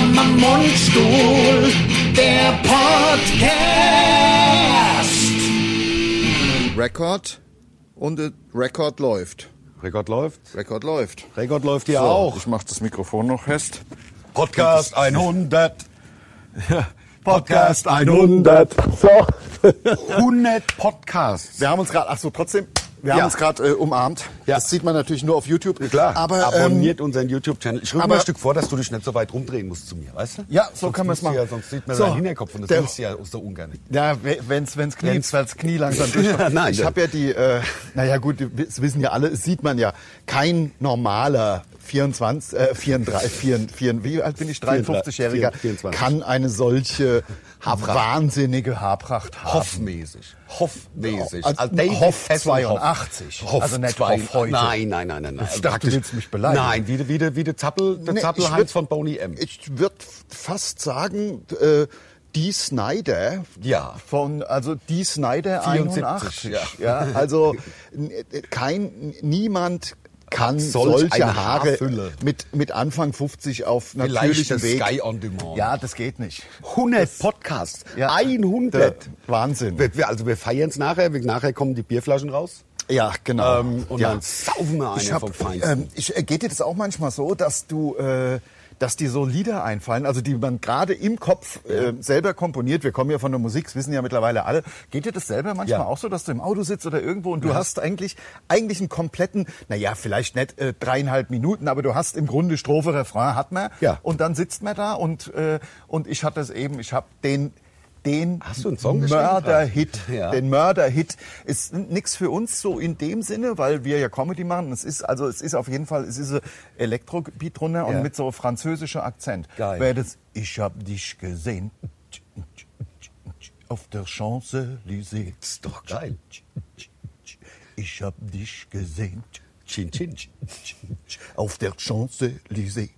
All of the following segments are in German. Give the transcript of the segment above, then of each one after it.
Mundstuhl, der Podcast. Rekord und Rekord läuft. Rekord läuft. Rekord läuft. Rekord läuft hier So, auch. Ich mach das Mikrofon noch fest. Podcast 100. Podcast 100. So. 100 Podcasts. Wir haben uns gerade, ach so, trotzdem, wir Ja. haben uns gerade äh, umarmt. Ja. Das sieht man natürlich nur auf YouTube. Klar, aber ähm, abonniert unseren YouTube-Channel. Ich aber- mal ein Stück vor, dass du dich nicht so weit rumdrehen musst zu mir, weißt du? Ja, so Sonst kann musst du machen. Ja, sonst sieht man So. seinen Hinterkopf und das willst du ja so ungern. ja, wenn's wenn's Knie, Wenn's- wenn's Knie langsam durchkommt. Nein, ich das- habe ja die, äh, naja gut, das wissen ja alle, es sieht man ja, kein normaler 24, äh, 34, 4, 4, wie alt bin ich, 53-Jähriger, 24. kann eine solche wahnsinnige Haarpracht haben. Hoffmäßig. Hoffmäßig. Also David Hoff Hasselhoff. 82. Hoff Also nicht zwei- Hoff heute. Nein, nein, nein, nein. nein. Ich dachte, du willst mich beleidigen. Nein, wie, wie, wie der Zappel, der Nee, Zappel ich Heinz würd- von Boney M. Ich würde fast sagen, äh, die Snyder Ja. von also die Snyder 74, 81. ja. Ja. also kein niemand kann Solch solche Haare Haarfülle. mit mit Anfang 50 auf natürlichem Weg. Sky on Demand. Ja, das geht nicht. 100 Podcasts. Ja. 100. Der Wahnsinn. Wir, also wir feiern es nachher. Nachher kommen die Bierflaschen raus. Ja, genau. Ähm, und ja. dann saufen wir ich eine hab, vom Feinsten. ähm, ich, äh, geht dir das auch manchmal so, dass du, äh, dass dir so Lieder einfallen, also die man gerade im Kopf äh, selber komponiert. Wir kommen ja von der Musik, das wissen ja mittlerweile alle. Geht dir das selber manchmal Ja. auch so, dass du im Auto sitzt oder irgendwo und du hast eigentlich eigentlich einen kompletten, naja, vielleicht nicht äh, dreieinhalb Minuten, aber du hast im Grunde Strophe, Refrain hat man. Ja. Und dann sitzt man da und äh, und ich hatte es eben, ich habe den den Mörder-Hit? Ja. den Mörder-Hit ist nichts für uns so in dem Sinne, weil wir ja Comedy machen. Es ist also es ist auf jeden Fall es ist ein Elektrobeat drunter Ja. und mit so französischer Akzent. Geil. Wäre das Ich hab dich gesehen auf der Champs-Élysées. Das ist doch geil. Ich hab dich gesehen Chin Chin. auf der Champs-Élysées.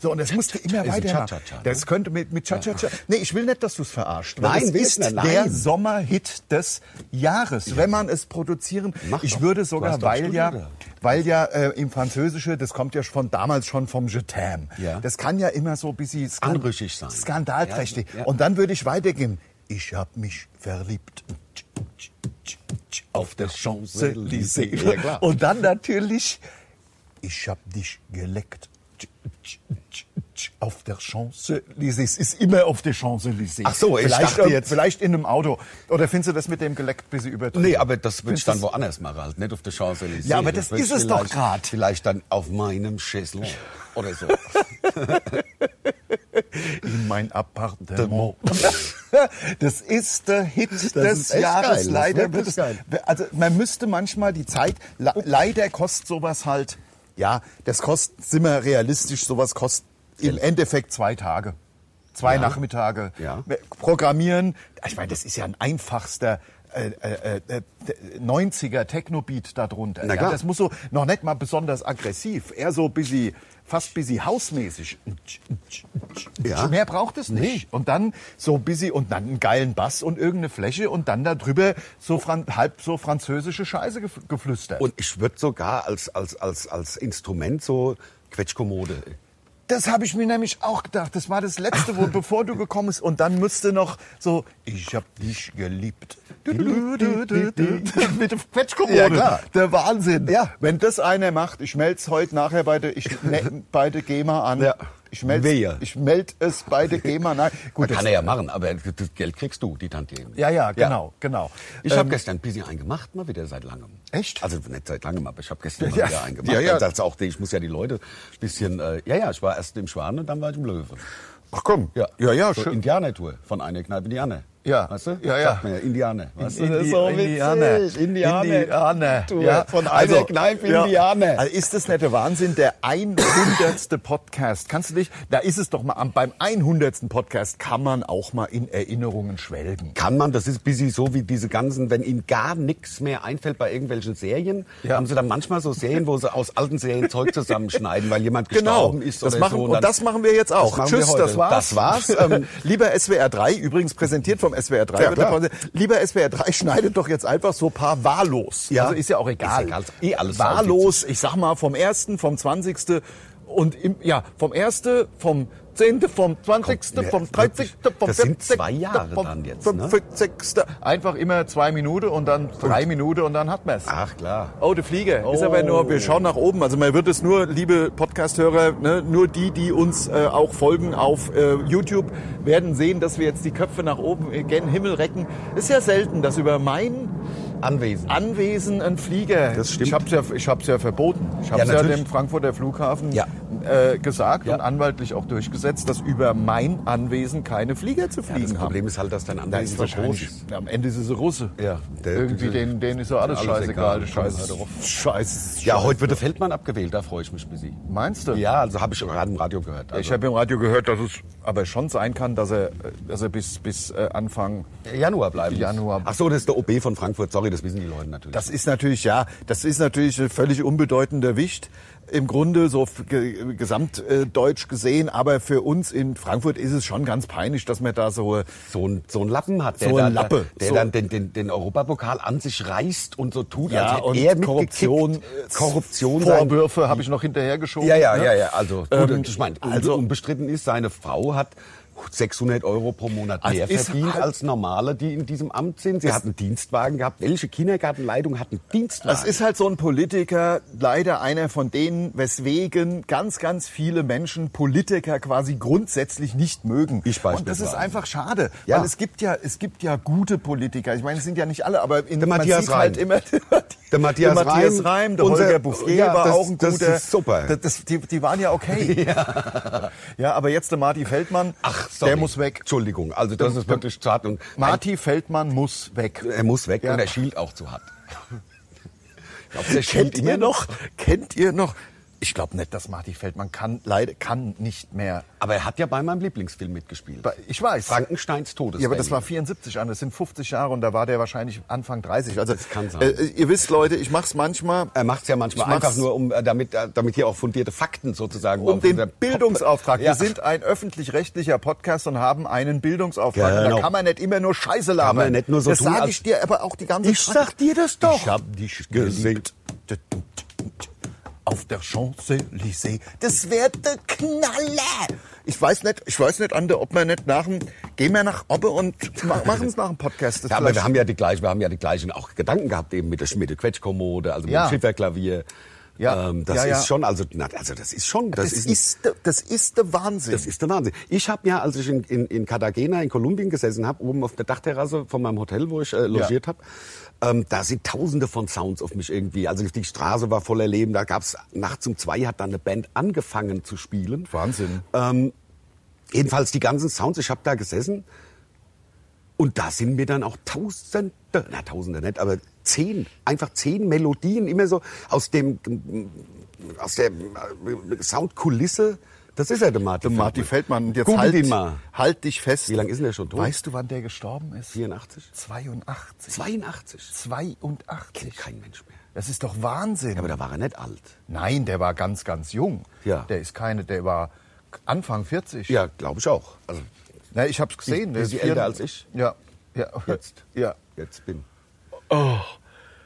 So, und das musst du immer Ist ein weitermachen. Cha-Cha-Cha, ne? Das könnte mit, mit Cha-Cha-Cha. Nee, ich will nicht, dass du es verarscht. weil Nein, ich ist nein. der Sommerhit des Jahres, wenn man es produzieren. Mach ich doch. würde sogar, weil ja, studiert. weil ja äh, im Französische, das kommt ja von damals schon vom Je t'aime. Ja. Das kann ja immer so ein bisschen Anrüchig sein. skandalträchtig. Ja, ja. Und dann würde ich weitergehen. Ich hab mich verliebt. Auf der Champs-Élysées. Ja, klar. Und dann natürlich, ich hab dich geleckt. Auf der Champs-Élysées. Es ist immer auf der Champs-Élysées. Ach so, ich vielleicht, dachte jetzt- Vielleicht in einem Auto. Oder findest du das mit dem geleckt bisschen übertrieben? Nee, aber das würde ich dann woanders machen, halt nicht auf der Champs-Élysées. Ja, aber das würd ist es doch grad. Vielleicht dann auf meinem Chaiselon oder so. in mein Appartement. Das ist der Hit des ist echt Jahres. geil, das leider wird es, also man müsste manchmal die Zeit, le- leider kostet sowas halt, ja, das kostet, sind wir realistisch, sowas kostet im Endeffekt zwei Tage. Zwei Ja. Nachmittage. Ja. Programmieren, ich meine, das ist ja ein einfachster äh, äh, äh, 90er Techno-Beat darunter. Ja, das muss so noch nicht mal besonders aggressiv, eher so busy, fast busy hausmäßig. Ja. Mehr braucht es nicht. Und dann so busy und dann einen geilen Bass und irgendeine Fläche und dann darüber so fran halb so französische Scheiße gef geflüstert. Und ich würde sogar als, als, als, als Instrument so Quetschkommode. Das habe ich mir nämlich auch gedacht. Das war das Letzte, wo, bevor du gekommen bist. Und dann müsste noch so, ich hab dich geliebt. Mit der Quetschkommode. Ja, klar. Der Wahnsinn. Ja. Wenn das einer macht, ich melde es heute nachher bei der, ich ne, bei der GEMA an. Ja. Ich melde ich meld es bei der GEMA an. Gut, Kann das- er ja machen, aber das Geld kriegst du, die Tantiemen. ja, ja, genau, genau. Ich habe Ähm, gestern ein bisschen eingemacht, mal wieder seit langem. Echt? Also nicht seit langem, aber ich habe gestern mal Ja. wieder eingemacht. Ja, ja. Also auch, ich muss ja die Leute ein bisschen, äh, ja, ja, ich war erst im Schwan und dann war ich im Löwe. Ach komm. Ja, ja, ja so schön. Indianer-Tour von einer Kneipe in die andere. Ja. Weißt du? Ja, ja. Sagt man ja, Indianer. Weißt du? Indi- Das ist so Indianer. witzig. Indianer. Indianer. Tour Ja. Von einer Also, Kneipe ja. Indianer. Also ist das nicht der Wahnsinn? Der 100. Podcast. Kannst du dich, da ist es doch mal, beim 100. Podcast kann man auch mal in Erinnerungen schwelgen. Kann man, das ist ein bisschen so wie diese ganzen, wenn ihnen gar nichts mehr einfällt bei irgendwelchen Serien, Ja. haben sie dann manchmal so Serien, wo sie aus alten Serien Zeug zusammenschneiden, weil jemand Genau, gestorben ist das oder machen, so. und dann- das machen wir jetzt auch. wir Tschüss, das war's. Das war's. Ähm, Lieber SWR 3, übrigens präsentiert vom SWR 3. Ja, wird klar. Lieber SWR 3, schneidet doch jetzt einfach so ein paar wahllos. Ja. Also ist ja auch egal. Ist egal, eh alles wahllos, ich sag mal vom 1., vom 20. und im, ja, vom 1., vom 15., vom 20., Kommt, vom ja, 30., vom das sind 40., zwei Jahre vom dann jetzt, ne? 50. Einfach immer zwei Minuten und dann drei Minuten und dann hat man es. Ach klar. Oh, der Flieger. Ist aber nur, wir schauen nach oben. Also man wird es nur, liebe Podcast-Hörer, ne, nur die, die uns äh, auch folgen auf äh, YouTube, werden sehen, dass wir jetzt die Köpfe nach oben äh, gen Himmel recken. Ist ja selten, dass über mein Anwesend. Anwesen ein Flieger. Das stimmt. Ich habe es ja, ich hab's ja verboten. Ich habe Ja, es ja, natürlich. dem Frankfurter Flughafen Ja. äh, gesagt Ja. und anwaltlich auch durchgesetzt, dass über mein Anwesen keine Flieger zu Ja, fliegen das haben. Problem ist halt, dass dein Da Anwesen ist so groß ist. am Ende ist es ein Russe. Ja, der- Irgendwie, denen, denen ist so alles, alles scheißegal. egal. Der Scheiß, Komm, hör doch Scheiß. Ja, heute wird der Feldmann abgewählt, da freue ich mich ein bisschen. Meinst du? Ja, also habe ich gerade im Radio gehört. Also Ich habe im Radio gehört, dass es aber schon sein kann, dass er, dass er bis, bis äh, Anfang Januar bleiben. Januar. Ach so, das ist der OB von Frankfurt. Sorry, das wissen die Leute natürlich. Das ist natürlich, ja, das ist natürlich ein völlig unbedeutender Wicht. Im Grunde so gesamtdeutsch gesehen, aber für uns in Frankfurt ist es schon ganz peinlich, dass man da so so ein, so ein Lappen hat, der, So ein dann, Lappe. der So. dann den, den, den Europapokal an sich reißt und so tut, ja, als und er. Korruption, Korruption sein- Vorwürfe habe ich noch hinterhergeschoben. Ja, ja, ne? ja, ja. Also, gut, Ähm, ich meine, also unbestritten ist, seine Frau hat 600 Euro pro Monat Also mehr ist verdient halt- als normale, die in diesem Amt sind. Sie hat einen Dienstwagen gehabt. Welche Kindergartenleitung hat einen Dienstwagen? Das ist halt so ein Politiker, leider einer von denen, weswegen ganz, ganz viele Menschen Politiker quasi grundsätzlich nicht mögen. Ich Und das ist beispielsweise. einfach schade, Ja. weil es gibt ja, es gibt ja gute Politiker. Ich meine, es sind ja nicht alle, aber in, Der Matthias halt Reim. immer Der Matthias der Matthias Reim, Reim, der unser- Holger Bouffier ja, war das- auch ein das guter. ist super. Das, das, die, die waren ja okay. Ja. aber jetzt der Marty Feldmann, Ach, sorry. der muss weg. Entschuldigung, also das ist wirklich schade. Und Marty Feldmann muss weg. er muss weg Ja. und er schielt auch zu hart. Glaub, der Kennt ihr noch? Kennt ihr noch? Ich glaube nicht, dass Marty Feldmann kann, leider kann nicht mehr. Aber er hat ja bei meinem Lieblingsfilm mitgespielt. Ich weiß. Frankensteins Todes. Ja, aber das war 74 an, das sind 50 Jahre und da war der wahrscheinlich Anfang 30. Also Das kann sein. Äh, ihr wisst, Leute, ich mach's manchmal Er macht es ja manchmal einfach nur, um, äh, damit, äh, damit hier auch fundierte Fakten sozusagen um den Bildungsauftrag. Ja. Wir sind ein öffentlich-rechtlicher Podcast und haben einen Bildungsauftrag. Und Genau. da kann man nicht immer nur Scheiße labern. man nicht nur so das tun, sage ich dir aber auch die ganze Ich Zeit. sag dir das doch. Ich hab dich geliebt. Auf der Champs-Élysées. Das wird der Knaller. Ich weiß nicht, ich weiß nicht, Ande, ob wir nicht nach dem, gehen wir nach Obbe und ma- machen es nach dem Podcast. Das Ja, aber wir haben ja die gleichen, wir haben ja die gleichen auch Gedanken gehabt eben mit der Schmiede Quetschkommode, also mit Ja. dem Schifferklavier. Ja. Ähm, das Ja, ja. ist schon, also, na, also das ist schon, das, das, ist, ist, der- das ist der Wahnsinn. das ist der Wahnsinn. Ich habe ja, als ich in, in, in Cartagena in Kolumbien gesessen habe, oben auf der Dachterrasse von meinem Hotel, wo ich äh, logiert habe, ähm, da sind Tausende von Sounds auf mich irgendwie. Also die Straße war voller Leben. Da gab's nachts um zwei hat dann eine Band angefangen zu spielen. Wahnsinn. Ähm, jedenfalls die ganzen Sounds, ich habe da gesessen und da sind mir dann auch Tausende, na Tausende nicht, aber zehn, einfach zehn Melodien immer so aus dem, aus der äh, Soundkulisse. Das ist ja der Martin. Der Marty Feldmann. Und jetzt Google halt, ihn mal. halt dich fest. Wie lange ist denn der schon tot? Weißt du, wann der gestorben ist? 84? 82. 82. 82. Kennt kein Mensch mehr. Das ist doch Wahnsinn. Ja, aber da war er nicht alt. Nein, der war ganz, ganz jung. Ja. Der ist keine, der war Anfang 40. Ja, glaube ich auch. Also Na, ich hab's gesehen. Ist- der ist älter als ich? Ja. ja. Jetzt. Ja. jetzt bin.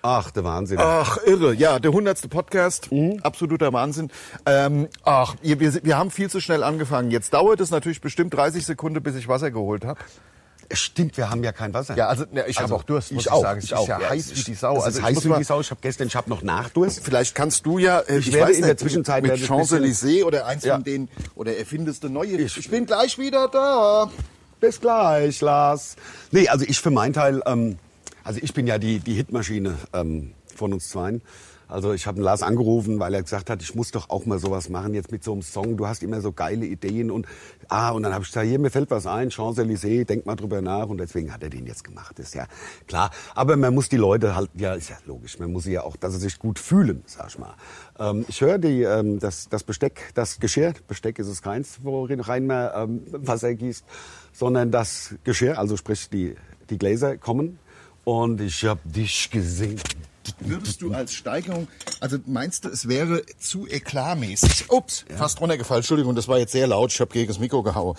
Ach, der Wahnsinn. Ach, irre. Ja, der hundertste Podcast. Mhm. Absoluter Wahnsinn. Ähm, ach, wir, wir, haben viel zu schnell angefangen. Jetzt dauert es natürlich bestimmt 30 Sekunden, bis ich Wasser geholt habe. Stimmt, wir haben ja kein Wasser. Ja, also ne, ich habe auch Durst, muss ich ich auch, sagen. Es ich ist auch. ja heiß wie die Sau. Es Also ist ich heiß wie die Sau. Ich habe gestern, ich habe noch Nachdurst. Vielleicht kannst du ja, äh, Ich werde in der Zwischenzeit mit ich Champs-Élysées oder eins Ja. von denen, oder erfindest du neue. Ich, bin gleich wieder da. Bis gleich, Lars. Nee, also ich für meinen Teil, ähm, also ich bin ja die, die Hitmaschine ähm, von uns zweien. Also ich habe Lars angerufen, weil er gesagt hat, ich muss doch auch mal sowas machen jetzt mit so einem Song. Du hast immer so geile Ideen und ah und dann habe ich gesagt, hier mir fällt was ein, Champs Élysées, denk mal drüber nach und deswegen hat er den jetzt gemacht. Ist ja klar. Aber man muss die Leute halt, ja ist ja logisch, man muss sie ja auch, dass sie sich gut fühlen, sag ich mal. Ähm, ich höre die ähm, das das Besteck, das Geschirr, Besteck ist es keins, worin rein man ähm, Wasser gießt, sondern das Geschirr, also sprich die die Gläser kommen und ich hab dich gesehen. Würdest du als Steigerung, also meinst du, es wäre zu eklatmäßig? Ups, fast runtergefallen. Entschuldigung, das war jetzt sehr laut. Ich habe gegen das Mikro gehauen.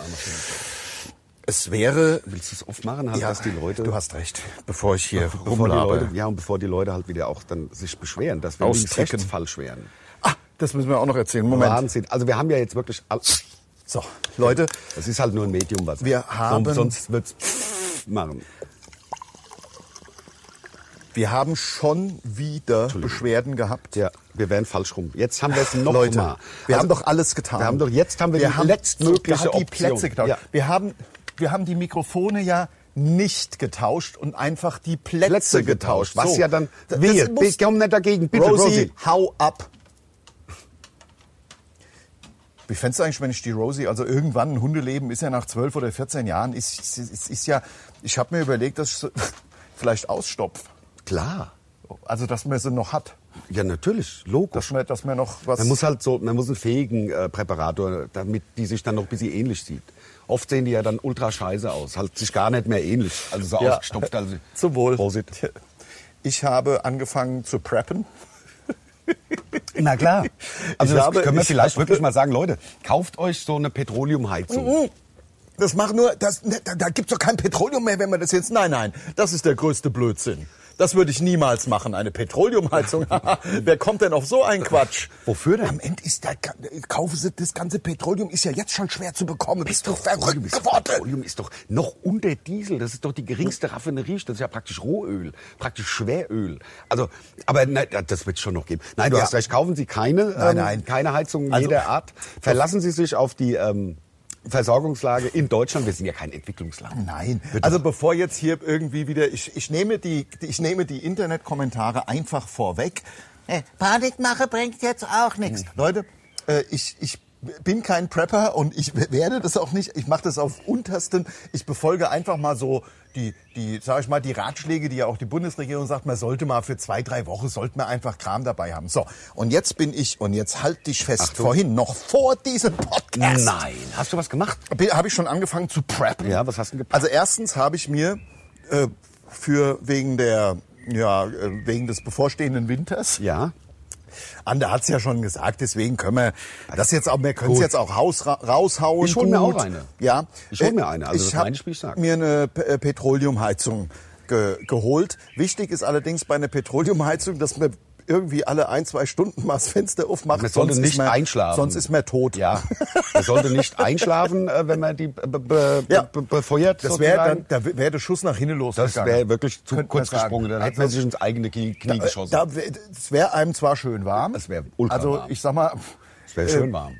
Es wäre, Willst du es oft machen, halt, ja, dass die Leute du hast recht, bevor ich hier bevor die rumlaber. Leute, ja, und bevor die Leute halt wieder auch dann sich beschweren, dass wir Austicken. links falsch wären. Ah, das müssen wir auch noch erzählen. Moment. Wahnsinn. Also wir haben ja jetzt wirklich So, Leute, Das ist halt nur ein Medium, was Wir haben- sonst wird's machen. Wir haben schon wieder Beschwerden gehabt. Ja, wir wären falsch rum. Jetzt haben wir es noch Leute, mal. wir Also, haben doch alles getan. Wir haben doch jetzt haben wir, die letztmögliche sogar die Option. Plätze getauscht. Ja. Wir haben wir haben die Mikrofone ja nicht getauscht und einfach die Plätze, Plätze getauscht, was ja dann muss- Ich nicht dagegen, bitte, Rosie, Rosie. hau ab. Wie fändest du eigentlich, wenn ich die Rosie, also irgendwann ein Hundeleben ist ja nach 12 oder 14 Jahren, ist, ist, ist, ist ja, ich habe mir überlegt, dass ich so, vielleicht ausstopf. Klar. Also, dass man sie noch hat. Ja, natürlich, logisch. Dass man, dass man noch was... Man muss halt so, man muss einen fähigen äh, Präparator, damit die sich dann noch ein bisschen ähnlich sieht. Oft sehen die ja dann ultra scheiße aus, halt sich gar nicht mehr ähnlich, also so Ja. ausgestopft. Also Zum Wohl. Prosit. Ich habe angefangen zu preppen. Na klar. Also das habe- können wir ich vielleicht wirklich mal sagen, Leute, kauft euch so eine Petroleumheizung. Das macht nur, das, ne, da, da gibt's doch kein Petroleum mehr, wenn man das jetzt. Nein, nein, das ist der größte Blödsinn. Das würde ich niemals machen, eine Petroleumheizung. Wer kommt denn auf so einen Quatsch? Wofür denn? Am Ende ist der, kaufen Sie das ganze Petroleum ist ja jetzt schon schwer zu bekommen. Bist du verrückt geworden? Petroleum ist doch noch unter Diesel. Das ist doch die geringste Raffinerie. Das ist ja praktisch Rohöl, praktisch Schweröl. Also, aber nein, das wird schon noch geben. Nein, du Ja. hast recht. Kaufen Sie keine, Nein, ähm, nein. keine Heizung Also- jeder Art. Verlassen Sie sich auf die ähm, Versorgungslage in Deutschland. Wir sind ja kein Entwicklungsland. Nein. Wird Also bevor jetzt hier irgendwie wieder, ich, ich nehme die, ich nehme die Internetkommentare einfach vorweg. Äh, Panikmache bringt jetzt auch nichts. Leute, äh, ich, ich bin kein Prepper und ich werde das auch nicht. Ich mache das auf untersten. Ich befolge einfach mal so die, die, sag ich mal, die Ratschläge, die ja auch die Bundesregierung sagt, man sollte mal für zwei, drei Wochen, sollte man einfach Kram dabei haben. So, und jetzt bin ich, und jetzt halt dich fest, Achtung. vorhin, noch vor diesem Podcast. Nein. Hast du was gemacht? Habe ich schon angefangen zu preppen. Ja, was hast du gepackt? Also erstens habe ich mir äh, für wegen der ja äh, wegen des bevorstehenden Winters. Ja. Ande hat's ja schon gesagt, deswegen können wir das jetzt auch, wir können es jetzt auch raus, ra raushauen. Ich hol mir gut. auch eine. Ja, Ich hol Äh, mir eine, also das ich, wie ich sag. mir eine P äh, Petroleumheizung ge geholt. Wichtig ist allerdings bei einer Petroleumheizung, dass man irgendwie alle ein, zwei Stunden mal das Fenster aufmacht. Man sollte sonst ist nicht man, einschlafen. Sonst ist man tot. Ja. Man sollte nicht einschlafen, äh, wenn man die be be Ja. be befeuert. Das wäre dann, da wäre der Schuss nach hinten Das losgegangen. wäre wirklich zu Könnte man kurz gesprungen. Dann hätte man Also- sich ins eigene Knie, Knie Da, geschossen. da, wäre einem zwar schön warm. Es wär ultra Also ich sag mal, Es wäre äh, schön warm.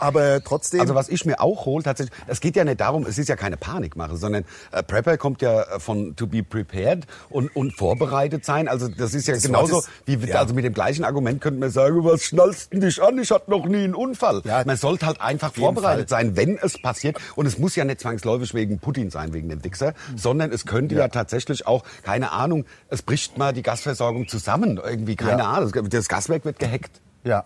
Aber trotzdem. Also was ich mir auch hole, tatsächlich, es geht ja nicht darum, es ist ja keine Panikmache, sondern äh, Prepper kommt ja äh, von to be prepared und, und vorbereitet sein. Also das ist ja Das genauso, ist- wie ja. also mit dem gleichen Argument könnte man sagen, was schnallst du dich an? Ich hatte noch nie einen Unfall. Ja. man sollte halt einfach vorbereitet sein, wenn es passiert. Und es muss ja nicht zwangsläufig wegen Putin sein, wegen dem Wichser, sondern es könnte ja. tatsächlich auch, keine Ahnung, es bricht mal die Gasversorgung zusammen. Irgendwie, keine Ja. Ahnung, das Gaswerk wird gehackt. ja.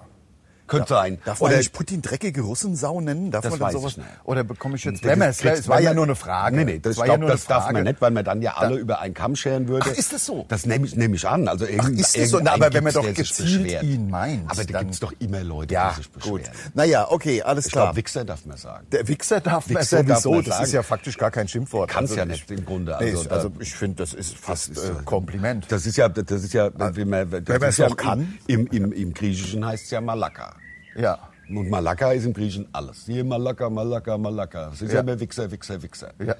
Könnte sein. Darf man Oder- eigentlich Putin dreckige Russensau nennen? Darf Das man weiß sowas? ich nicht. Oder bekomme ich jetzt? Das Wenn es war ja nur eine Frage. Nee, nee, das, Es war ich ja glaub, nur eine das darf man nicht, weil man dann ja alle Da- über einen Kamm scheren würde. Ach, ist das so? Das nehme ich, nehme ich an. Also irgend- ist das so? Na, aber wenn man doch gezielt ihn meint, Aber da gibt es doch immer Leute, Ja, die sich gut. beschweren. Naja, okay, alles Ich klar. glaube, Wichser darf man sagen. Der Wichser darf man sowieso. man das sagen. ist ja faktisch gar kein Schimpfwort. Kann's ja ich- nicht im Grunde. Also ich- da- also ich finde, das ist fast äh, Kompliment. Das ist ja, das ist ja, das Wenn man es ja auch kann. Im, Griechischen heißt es ja Malakka. Ja. Und Malakka ist im Griechischen alles. Hier Malakka, Malakka, Malakka. Das ist ja, immer Wichser, Wichser, Wichser. Ja.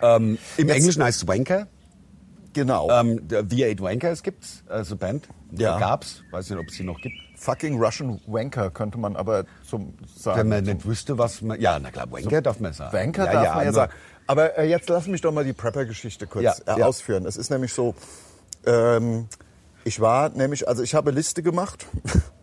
Ähm, Im Jetzt- Englischen heißt es Wanker. Genau. Ähm, der V8 Wankers gibt's, also Band. Ja. Gab's, weiß nicht, ob es sie noch gibt. Fucking Russian Wanker könnte man aber zum sagen. Wenn man nicht wüsste, was man, ja, na klar, Wanker darf man sagen. Wanker ja, darf ja, man ja sagen. Aber äh, jetzt lass mich doch mal die Prepper-Geschichte kurz Ja, äh, ausführen. Es ist nämlich so, ähm, ich war nämlich, also ich habe Liste gemacht.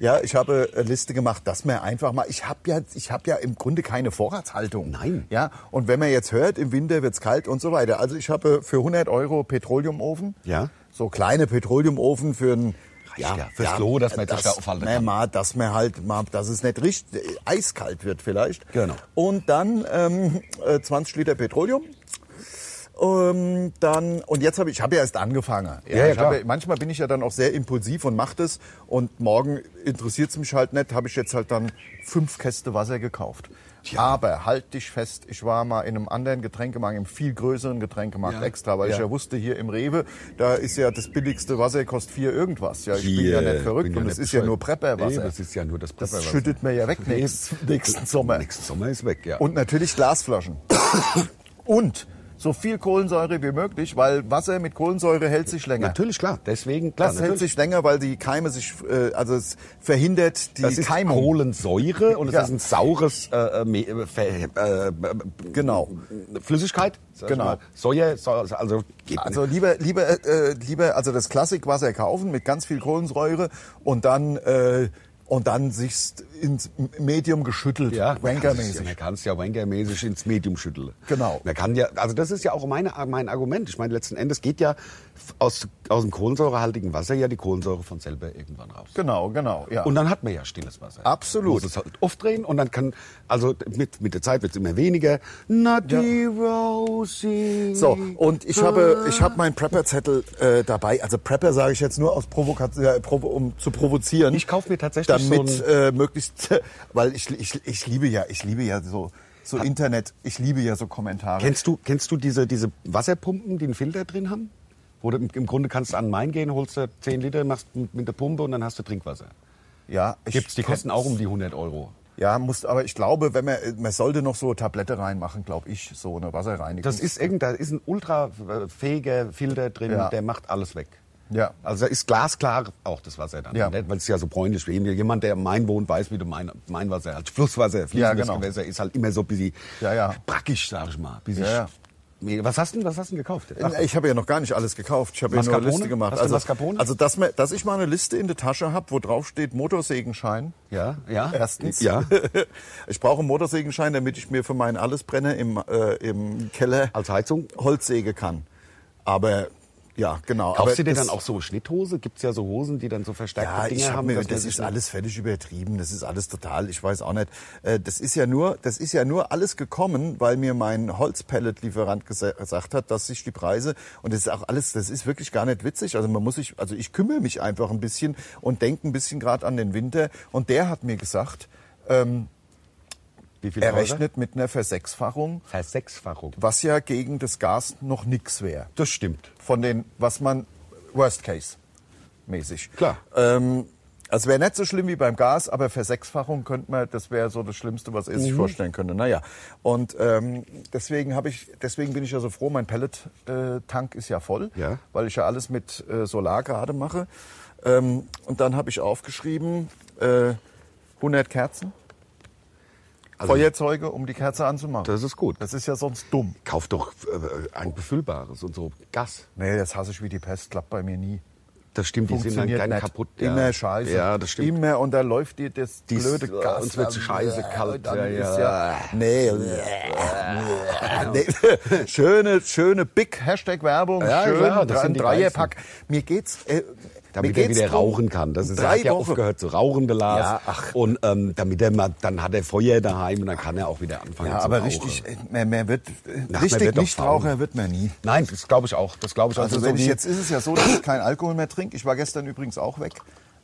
ja, ich habe eine Liste gemacht, dass man einfach mal, ich habe ja, ich habe ja im Grunde keine Vorratshaltung. Nein. Ja, und wenn man jetzt hört, im Winter wird's kalt und so weiter. Also ich habe für 100 Euro Petroleumofen. Ja. So kleine Petroleumofen für ein ja, fürs Klo, dass man sich da aufhalten kann. Mal, dass man halt mal, dass es nicht richtig äh, eiskalt wird vielleicht. Genau. Und dann ähm, äh, 20 Liter Petroleum Ähm, dann und jetzt habe ich, ich habe ja erst angefangen. Ja, ja, ich klar. manchmal bin ich ja dann auch sehr impulsiv und mache das und morgen interessiert es mich halt nicht. Habe ich jetzt halt dann fünf Käste Wasser gekauft. Aber halt dich fest, ich war mal in einem anderen Getränkemarkt, im viel größeren Getränkemarkt Ja. extra, weil ich Ja. ja wusste, hier im Rewe, da ist ja das billigste Wasser kostet vier irgendwas. Ja, ich bin ja nicht verrückt ja und es ist ja nur Prepperwasser. Nee, das ist ja nur das das Prepperwasser. schüttet mir ja weg nächsten, nächsten Sommer. Nächsten Sommer ist weg, ja. Und natürlich Glasflaschen. Und so viel Kohlensäure wie möglich, weil Wasser mit Kohlensäure hält sich länger. natürlich, klar. Deswegen, klar, Das hält natürlich. sich länger, weil die Keime sich, äh, also es verhindert die Das ist Keimung. Kohlensäure und es Ja. ist ein saures äh, äh, äh, äh, Genau. Flüssigkeit. Genau. Säure, also geht Also lieber, lieber, äh, lieber, also das Klassikwasser kaufen mit ganz viel Kohlensäure und dann äh, und dann sich ins Medium geschüttelt, Ja, wankermäßig. Man kann es ja wankermäßig ins Medium schütteln. Genau. Man kann ja, also das ist ja auch meine, mein Argument. Ich meine, letzten Endes geht ja aus, aus dem kohlensäurehaltigen Wasser ja die Kohlensäure von selber irgendwann raus. Genau, genau, ja. Und dann hat man ja stilles Wasser. Absolut. Muss es halt aufdrehen und dann kann, also mit, mit der Zeit wird es immer weniger. Nutty Rosie. So, und ich habe, ich habe meinen Prepper-Zettel äh, dabei. Also Prepper sage ich jetzt nur aus Provokation, äh, provo um zu provozieren. Ich kauf mir tatsächlich damit so äh, möglichst, weil ich, ich, ich liebe ja, ich liebe ja so so Internet, ich liebe ja so Kommentare. Kennst du, kennst du diese, diese Wasserpumpen, die einen Filter drin haben? Wo du im, im Grunde kannst du an den Main gehen, holst du 10 Liter, machst mit, der Pumpe und dann hast du Trinkwasser. ja, ich Gibt's, die kosten auch um die 100 Euro. Ja, muss, aber ich glaube, wenn man, man sollte noch so Tablette reinmachen, glaube ich, so eine Wasserreinigung. Das ist irgend, da ist ein ultrafähiger Filter drin, Ja. der macht alles weg. Ja. Also da ist glasklar auch das Wasser dann, Ja. nicht? weil es ja so bräunlich wie jemand, der am Main wohnt, weiß, wie du Main, Mainwasser, also Flusswasser, fließendes genau. Gewässer ist halt immer so ein bisschen Ja, ja. brackisch, sag ich mal. Bisschen Ja, ja. Was hast du denn, was hast du denn gekauft? Ach, Ich habe ja noch gar nicht alles gekauft. Ich habe ja nur eine? Liste gemacht. Also, also dass, man, dass ich mal eine Liste in der Tasche habe, wo drauf steht Motorsägenschein. ja, ja. Erstens. Ja. Ich brauche einen Motorsägenschein, damit ich mir für meinen Allesbrenner im, äh, im Keller Als Heizung? Holzsäge kann. Aber ja, genau. Kaufst du dir das- dann auch so Schnitthose? Gibt's ja so Hosen, die dann so verstärkte Ja, Dinge ich hab haben. mir, das sich ist alles völlig übertrieben. Das ist alles total, ich weiß auch nicht. Äh, Das ist ja nur, das ist ja nur alles gekommen, weil mir mein Holzpellet-Lieferant gesa- gesagt hat, dass sich die Preise, und das ist auch alles, das ist wirklich gar nicht witzig. Also man muss sich, also ich kümmere mich einfach ein bisschen und denke ein bisschen gerade an den Winter. Und der hat mir gesagt, ähm, Wie viel er teurer? rechnet mit einer Versechsfachung, Versechsfachung. was ja gegen das Gas noch nix wäre. Das stimmt. Von den, was man, Worst Case mäßig. Klar. Ähm, also wäre nicht so schlimm wie beim Gas, aber Versechsfachung könnte man, das wäre so das Schlimmste, was Mhm. er sich vorstellen könnte. Naja, und ähm, deswegen habe ich, deswegen bin ich ja so froh, mein Pellet-Tank ist ja voll, Ja. weil ich ja alles mit äh, Solar gerade mache. Ähm, und dann habe ich aufgeschrieben, äh, 100 Kerzen, Also- Feuerzeuge, um die Kerze anzumachen. Das ist gut. Das ist ja sonst dumm. Kauf doch äh, ein befüllbares und so Gas. Nee, das hasse ich wie die Pest, klappt bei mir nie. Das stimmt, die sind dann nicht. kaputt. Immer scheiße. Ja, das stimmt. Immer und da läuft dir das Dies- blöde äh, Gas. uns wird scheiße kalt. Ja, ist ja. ja, nee. nee. schöne, schöne Big Hashtag Werbung. Ja, schön, klar, das ein Dreierpack. Mir geht's. Äh, Damit er wieder drum. rauchen kann. Das ist, er drei hat ja Wochen. aufgehört zu rauchen, der Lars. Ja, ach. Und ähm, damit er mal, dann hat er Feuer daheim und dann kann er auch wieder anfangen Ja, zu aber rauchen. richtig, äh, man, man wird, Ach, richtig wird doch Nichtraucher faul. wird man nie. Nein, das glaube ich auch. Das glaube ich. Also so wenn ich wie- jetzt ist es ja so, dass ich keinen Alkohol mehr trinke. Ich war gestern übrigens auch weg.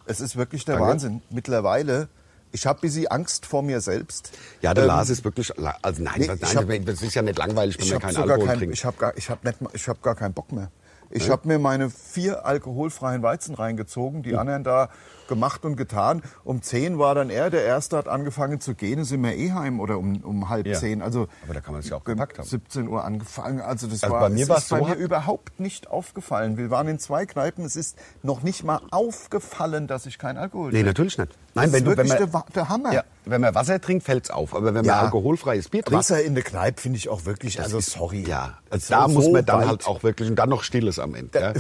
Es ist wirklich der Danke. Wahnsinn. Mittlerweile, ich habe ein bisschen Angst vor mir selbst. Ja, der Ähm, Lars ist wirklich, also nein, nee, nein, ich hab- das ist ja nicht langweilig, wenn Ich man keinen Alkohol kein, trinkt. ich habe gar, ich nicht, ich habe gar keinen Bock mehr. Ich habe mir meine vier alkoholfreien Weizen reingezogen, die anderen da gemacht und getan. Um zehn war dann er, der Erste hat angefangen zu gehen, sind wir eh heim oder um, um halb Ja. zehn. Also Aber da kann man es ja auch gepackt haben. 17 Uhr angefangen. Also das Also war bei mir es war's ist bei so, mir überhaupt nicht aufgefallen. Wir waren in zwei Kneipen. Es ist noch nicht mal aufgefallen, dass ich kein Alkohol Nee, trinke. natürlich nicht. Das Nein, ist wenn du, wenn man, der, Hammer. ja, wenn man Wasser trinkt, fällt's auf. Aber wenn Ja. man alkoholfreies Bier trinkt, Wasser in der Kneipe finde ich auch wirklich, also ist- sorry. Ja, also So- da muss so man dann halt auch wirklich und dann noch Stilles am Ende. Ja.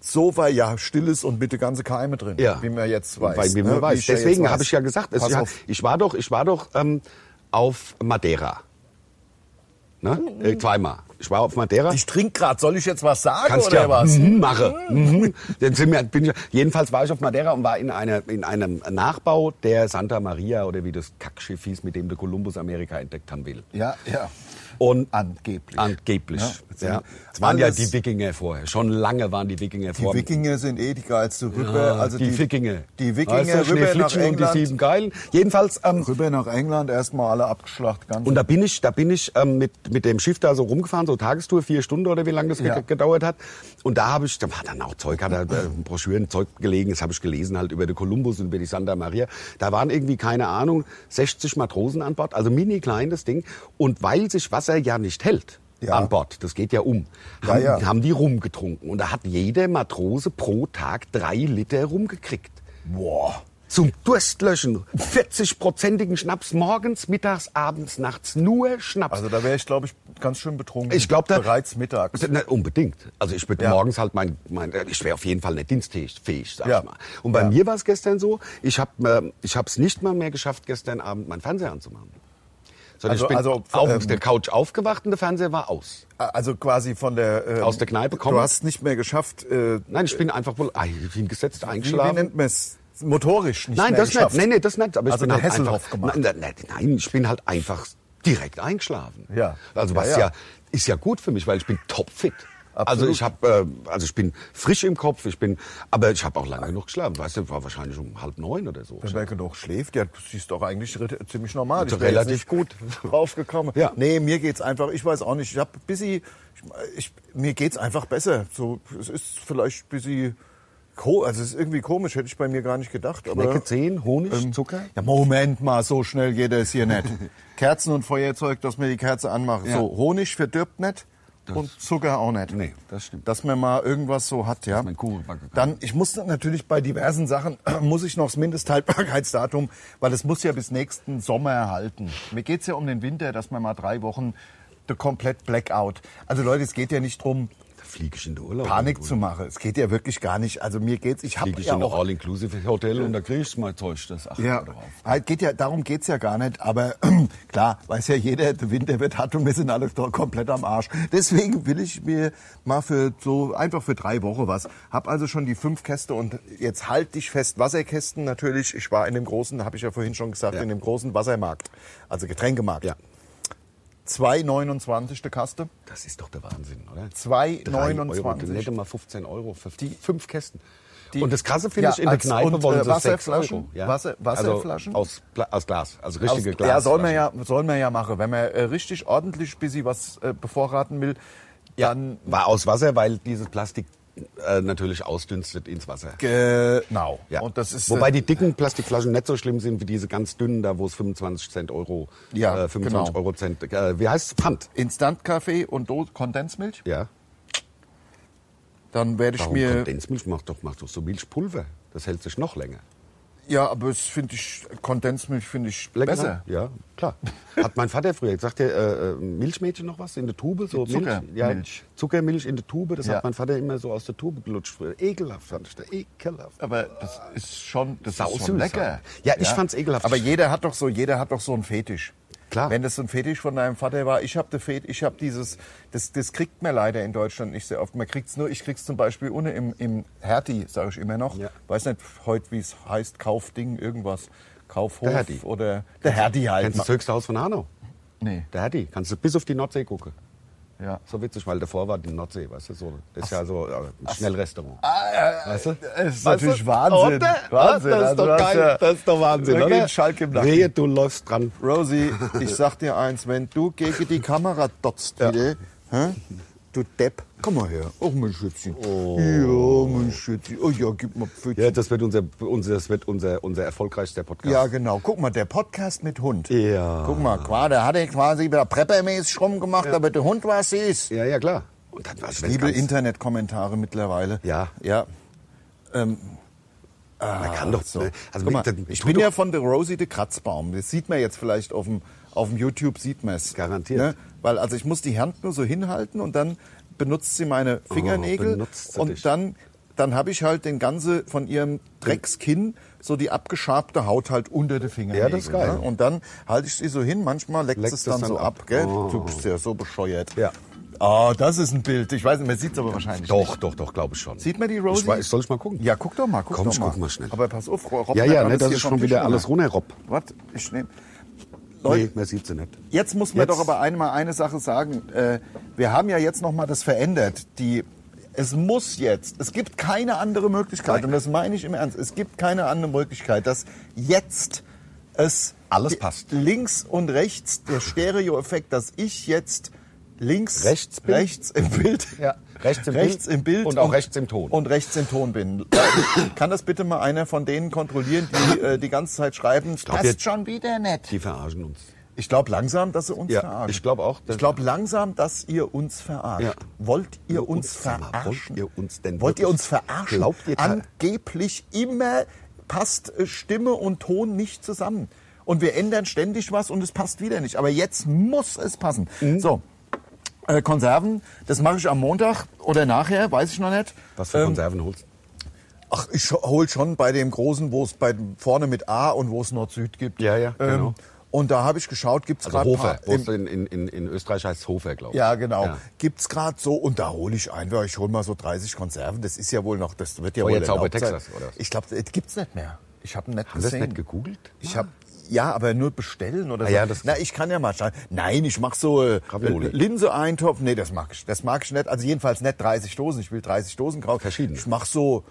So war ja stilles und bitte ganze Keime drin, Ja. Wie man jetzt weiß. Weil, wie man ne? weiß. ich ja Deswegen habe ich ja gesagt, es, ja, ich war doch, ich war doch ähm, auf Madeira. Ne? Äh, zweimal. ich war auf Madeira. Ich trinke gerade. Soll ich jetzt was sagen Kannst oder ja was? Mhm, mache. Mhm. Dann sind wir, bin ich, jedenfalls war ich auf Madeira und war in, einer, in einem Nachbau der Santa Maria oder wie das Kackschiff hieß, mit dem der Kolumbus Amerika entdeckt haben will. Ja, ja. Und Angeblich. Angeblich. Ja. Ja. Es waren ja die Wikinger vorher. Schon lange waren die Wikinger Die vor. Wikinger sind eh die geilste Rübe. Ja, also die, Wikinger. Die Wikinger du, rüber nach Schneeflitschen und die England. sieben Geilen. Jedenfalls, ähm, Rüber nach England, erstmal alle abgeschlacht. Ganz Und da bin ich, da bin ich ähm, mit, mit dem Schiff da so rumgefahren, so Tagestour, vier Stunden oder wie lange das Ja. gedauert hat. Und da habe ich, da war dann auch Zeug, hat da äh, Broschüren, Zeug gelegen, das habe ich gelesen halt über den Kolumbus und über die Santa Maria. Da waren irgendwie, keine Ahnung, 60 Matrosen an Bord, also mini klein das Ding. Und weil sich Wasser ja nicht hält Ja. an Bord, das geht ja um, Ja, haben, ja. haben die rumgetrunken. Und da hat jeder Matrose pro Tag drei Liter rumgekriegt. Boah. Zum Durstlöschen. 40-prozentigen Schnaps morgens, mittags, abends, nachts. Nur Schnaps. Also da wäre ich, glaube ich, ganz schön betrunken. Ich glaube, da Bereits mittags. Na, unbedingt. Also ich würde Ja. morgens halt mein, mein äh, ich wäre auf jeden Fall nicht dienstfähig, fähig, sag Ja. ich mal. Und bei Ja. mir war es gestern so, ich habe äh, ich habe es nicht mal mehr geschafft, gestern Abend meinen Fernseher anzumachen. Sondern Also- ich bin also, auf ähm, der Couch aufgewacht und der Fernseher war aus. Also quasi von der... ähm, Aus der Kneipe kommen. Du hast nicht mehr geschafft... Äh, Nein, ich bin einfach wohl hingesetzt, wie, wie eingeschlafen. nennt man es? Motorisch nicht Nein, mehr das geschafft. nicht. Nein, nee, das nicht. Aber ich Also bin den halt Hasselhoff einfach, gemacht. Nein, nein, nein, ich bin halt einfach direkt eingeschlafen. Ja. Also Ja, was ja. ja, ist ja gut für mich, weil ich bin topfit. Also Absolut. ich habe, äh, also ich bin frisch im Kopf. Ich bin, aber ich habe auch lange genug geschlafen. Weißt du, war wahrscheinlich um halb neun oder so. Wenn man genug schläft, ja, das ist doch eigentlich ziemlich normal. Also Ich jetzt relativ nicht gut. draufgekommen. Ja. Nee, mir geht's einfach, ich weiß auch nicht, ich hab ein bisschen, ich, ich, mir geht's einfach besser. So, es ist vielleicht ein bisschen, also es ist irgendwie komisch, hätte ich bei mir gar nicht gedacht. Aber, Knecke, Zehen, Honig, ähm, Zucker. Ja, Moment mal, so schnell geht es hier nicht. Kerzen und Feuerzeug, dass wir die Kerze anmachen. Ja. So, Honig verdirbt nicht und Zucker auch nicht. Nee, das stimmt. Dass man mal irgendwas so hat, ja. mein Kuchenbacker kann. Dann, ich muss natürlich bei diversen Sachen, muss ich noch das Mindesthaltbarkeitsdatum, weil es muss ja bis nächsten Sommer halten. Mir geht's ja um den Winter, dass man mal drei Wochen the komplett Blackout. Also Leute, es geht ja nicht drum, fliege ich in den Urlaub. Panik zu machen. Es geht ja wirklich gar nicht. Also mir geht's, ich habe ich ja in ein All-Inclusive-Hotel und da kriege ich mein Zeug. Das achte ja, drauf. halt geht ja, darum geht's ja gar nicht. Aber klar, weiß ja jeder, der Winter wird hart und wir sind alle komplett am Arsch. Deswegen will ich mir mal für so einfach für drei Wochen was. Hab also schon die fünf Käste und jetzt halt dich fest. Wasserkästen natürlich. Ich war in dem großen, habe ich ja vorhin schon gesagt, Ja. in dem großen Wassermarkt, also Getränkemarkt. Ja. 2,29 der Kaste. Das ist doch der Wahnsinn, oder? 2,29. Nicht mal 15 Euro für die fünf Kästen. Die- und das Krasse finde Ja, ich, in der Kneipe und, wollen äh, sie Wasserflaschen? 6 Euro. Wasser- Wasserflaschen? Also aus, aus Glas, also Aus, richtige Glas. ja, soll man ja, soll man ja machen. Wenn man äh, richtig ordentlich bis sie was äh, bevorraten will, dann War aus Wasser, weil dieses Plastik äh, natürlich ausdünstet ins Wasser. genau. Ja. Und das ist Wobei äh, die dicken Plastikflaschen nicht so schlimm sind wie diese ganz dünnen, da wo es 25 Cent Euro, Ja, äh, 25 genau. Euro Cent, äh, wie heißt es? Pfand. Instant-Kaffee und Do Kondensmilch. Ja. Dann werde ich Warum mir Kondensmilch? Mach doch, mach doch so Milchpulver. Das hält sich noch länger. Ja, aber es finde ich Kondensmilch finde ich Leckerer? besser. Ja, klar. Hat mein Vater früher gesagt, der äh, äh, Milchmädchen noch was in der Tube? So Zuckermilch. Milch, ja, Zuckermilch in der Tube, das Ja. hat mein Vater immer so aus der Tube gelutscht früher. Ekelhaft fand ich das, ekelhaft. Aber das ist schon, das ist schon lecker. Ja, ich fand's ekelhaft. Aber jeder hat doch so, jeder hat doch so einen Fetisch. Klar. Wenn das so ein Fetisch von deinem Vater war, ich habe Fet, ich habe dieses, das, das kriegt man leider in Deutschland nicht sehr oft. Man kriegt's nur, ich krieg's zum Beispiel ohne im, im Hertie, sage ich immer noch. Ja. Weiß nicht heute, wie es heißt, Kaufding, irgendwas. Kaufhof Der oder der Hertie halt. Kennst du das höchste Haus von Hanau? Nee. Der Hertie. Kannst du bis auf die Nordsee gucken. Ja. So witzig, weil davor war die Nordsee, weißt du, so. Das ist ja so ein Schnellrestaurant. weißt du? Das ist Weißt natürlich du? Wahnsinn. Oder? Wahnsinn. Das ist Also doch hast geil. ja das ist doch Wahnsinn, oder? einen Schalk im Nacken. Wehe, du läufst dran. Rosie, ich sag dir eins, wenn du gegen die Kamera dotzt wieder, hä? Du Depp, komm mal her. Oh, mein Schützchen. Ja, mein Schützchen. Oh ja, gib mal Pfützchen. Ja, das wird unser, unser, das wird unser, unser erfolgreichster Podcast. Ja, genau. Guck mal, der Podcast mit Hund. Ja. Guck mal, qua- der hat er quasi wieder preppermäßig rumgemacht, aber der Hund war süß. Ja, ja, klar. Und dann war Ich liebe Internetkommentare mittlerweile. Ja. Ja. Ähm, Man kann doch so. ne? Also Guck mal, ich bin ja von der Rosie de Kratzbaum. Das sieht man jetzt vielleicht auf dem, auf dem YouTube, sieht man es. Garantiert. Weil also ich muss die Hand nur so hinhalten und dann benutzt sie meine Fingernägel Oh, benutzt sie und dich. dann, dann habe ich halt den ganze von ihrem Dreckskinn so die abgeschabte Haut halt unter die Fingernägel. Ja, das ist geil. Ne? Und dann halte ich sie so hin, manchmal leckt Leckt es dann es so dann ab. ab. Gell? Oh. Du bist ja so bescheuert. Ja. Oh, das ist ein Bild. Ich weiß nicht, man sieht es aber wahrscheinlich Doch, nicht. doch, doch, glaube ich schon. Sieht man die Rosie? Ich weiß, soll ich mal gucken? Ja, guck doch mal. Guck Komm, doch ich mal. guck mal schnell. Aber pass auf, Rob Ja, ja, ne, das ist schon wieder runter. alles runterrob. Warte, ich nehme. Leute, Nee, man sieht sie nicht. Jetzt muss man Jetzt- doch aber einmal eine Sache sagen. Äh, wir haben ja jetzt noch mal das verändert. Die, es muss jetzt, es gibt keine andere Möglichkeit, Nein. und das meine ich im Ernst, es gibt keine andere Möglichkeit, dass jetzt es Alles passt. links und rechts, der Stereo-Effekt, dass ich jetzt links, Rechts bin? rechts im Bild, Ja, rechts im rechts Bild im Bild und auch rechts im Ton. und rechts im Ton bin. Kann das bitte mal einer von denen kontrollieren, die äh, die ganze Zeit schreiben, glaub, passt schon wieder nicht. Die verarschen uns. Ich glaube langsam, dass sie uns Ja, verarschen. ich glaube auch, Ich glaube langsam, dass ihr uns verarscht. Ja. Wollt ihr Ja, uns und mal, verarschen? wollt ihr uns denn Wollt ihr uns verarschen? Glaubt ihr Angeblich immer passt äh, Stimme und Ton nicht zusammen. Und wir ändern ständig was und es passt wieder nicht. Aber jetzt muss es passen. Mhm. So. Äh, Konserven, das mache ich am Montag oder nachher, weiß ich noch nicht. Was für Ähm, Konserven holst Ach, ich hol schon bei dem großen, wo es bei vorne mit A und wo es Nord-Süd gibt. Ja, ja, genau. und da habe ich geschaut, gibt's Also gerade Hofer. paar- Wo im- es in, in, in, in Österreich heißt es Hofer, glaube ich. Ja, genau. Ja. Gibt's gerade so und da hole ich einfach, ich hole mal so 30 Konserven. Das ist ja wohl noch, das wird ja wohl Feuerzauber erlaubt sein. Texas, oder? Ich glaube, das gibt's nicht mehr. Ich habe nicht Haben Sie das gesehen. nicht gegoogelt? Ich habe ja, aber nur bestellen oder Ah so. ja, das- Na, ich kann ja mal schauen. Nein, ich mach so äh, Ravioli. Linse-Eintopf. Nee, das mag ich. Das mag ich nicht. Also jedenfalls nicht 30 Dosen. Ich will 30 Dosen kaufen. Verschiedene. Ich mach so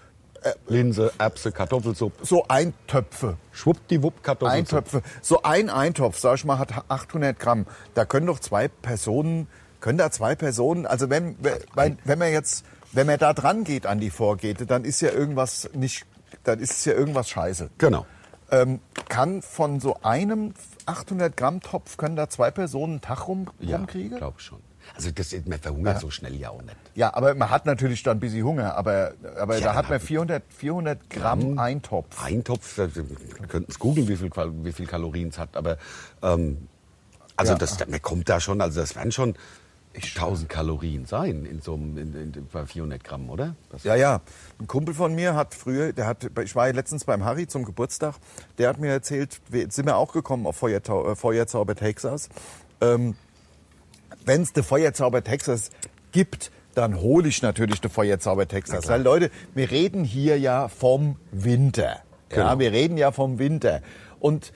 Linse, Erbse, Kartoffelsuppe. so Eintöpfe. Schwuppdiwupp Kartoffelsuppe. Eintöpfe. So ein Eintopf, sag ich mal, hat 800 Gramm. Da können doch zwei Personen, können da zwei Personen, also wenn, wenn, wenn man jetzt, wenn man da dran geht an die Vorgete, dann ist ja irgendwas nicht, dann ist es ja irgendwas scheiße. Genau. Ähm, kann von so einem 800 Gramm Topf, können da zwei Personen einen Tag rum, Ja, rumkriegen? glaube ich schon. Also das, man verhungert so schnell ja auch nicht. Ja, aber man hat natürlich dann ein bisschen Hunger, aber, aber Ja, da hat man na, 400, 400 Gramm Eintopf. Eintopf, äh, wir könnten es googeln, wie viel, wie viel Kalorien es hat, aber ähm, also Ja. das, man kommt da schon, also das werden schon 1000 Kalorien sein in so einem, in, in, bei 400 Gramm, oder? Das, Ja, ja. Ein Kumpel von mir hat früher, der hat, ich war letztens beim Harry zum Geburtstag, der hat mir erzählt, wir sind wir auch gekommen auf Feuertau, äh, Feuerzauber Texas. Ähm, Wenn es den Feuerzauber Texas gibt, dann hole ich natürlich den Feuerzauber Texas. Weil Leute, wir reden hier ja vom Winter. Ja, Genau. wir reden ja vom Winter. Und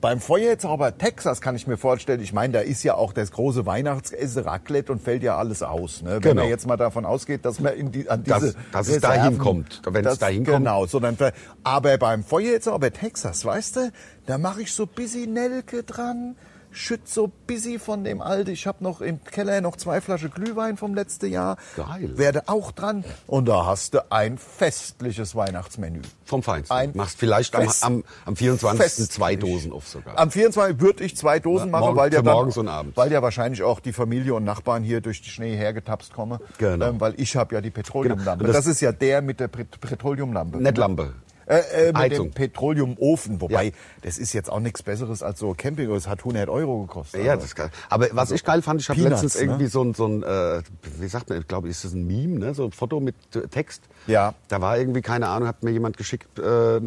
beim Feuerzauber Texas kann ich mir vorstellen, ich meine, da ist ja auch das große Weihnachtsessen, Raclette und fällt ja alles aus. Ne? Wenn Genau. man jetzt mal davon ausgeht, dass man in die, an Dass- diese dass es Reserven- dahin kommt. Wenn es das- dahin kommt. Genau, sondern aber beim Feuerzauber Texas, weißt du, da mache ich so bisschen Nelke dran, schütt so busy von dem Alten. Ich habe noch im Keller noch zwei Flaschen Glühwein vom letzten Jahr. Geil. Werde auch dran. Und da hast du ein festliches Weihnachtsmenü. Vom Feinsten. Ein Machst vielleicht am, am, am 24. Festlich. zwei Dosen auf sogar. Am 24 würde ich zwei Dosen machen, morgen- weil ja dann, morgens und abends. weil ja wahrscheinlich auch die Familie und Nachbarn hier durch die Schnee hergetapst kommen. Genau. Ähm, weil ich habe ja die Petroleumlampe. Genau. Das, das- ist ja der mit der Pet- Petroleumlampe. Nicht Lampe. Äh, äh, mit Heizung. dem Petroleumofen. Wobei, Ja. das ist jetzt auch nichts Besseres als so Camping. Es hat 100 Euro gekostet. Ja, das ist geil. Aber was ich geil fand, ich habe letztens irgendwie ne? so ein, so ein äh, wie sagt man, ich glaube, ist das ein Meme, ne? so ein Foto mit Text. Ja. Da war irgendwie, keine Ahnung, hat mir jemand geschickt, äh,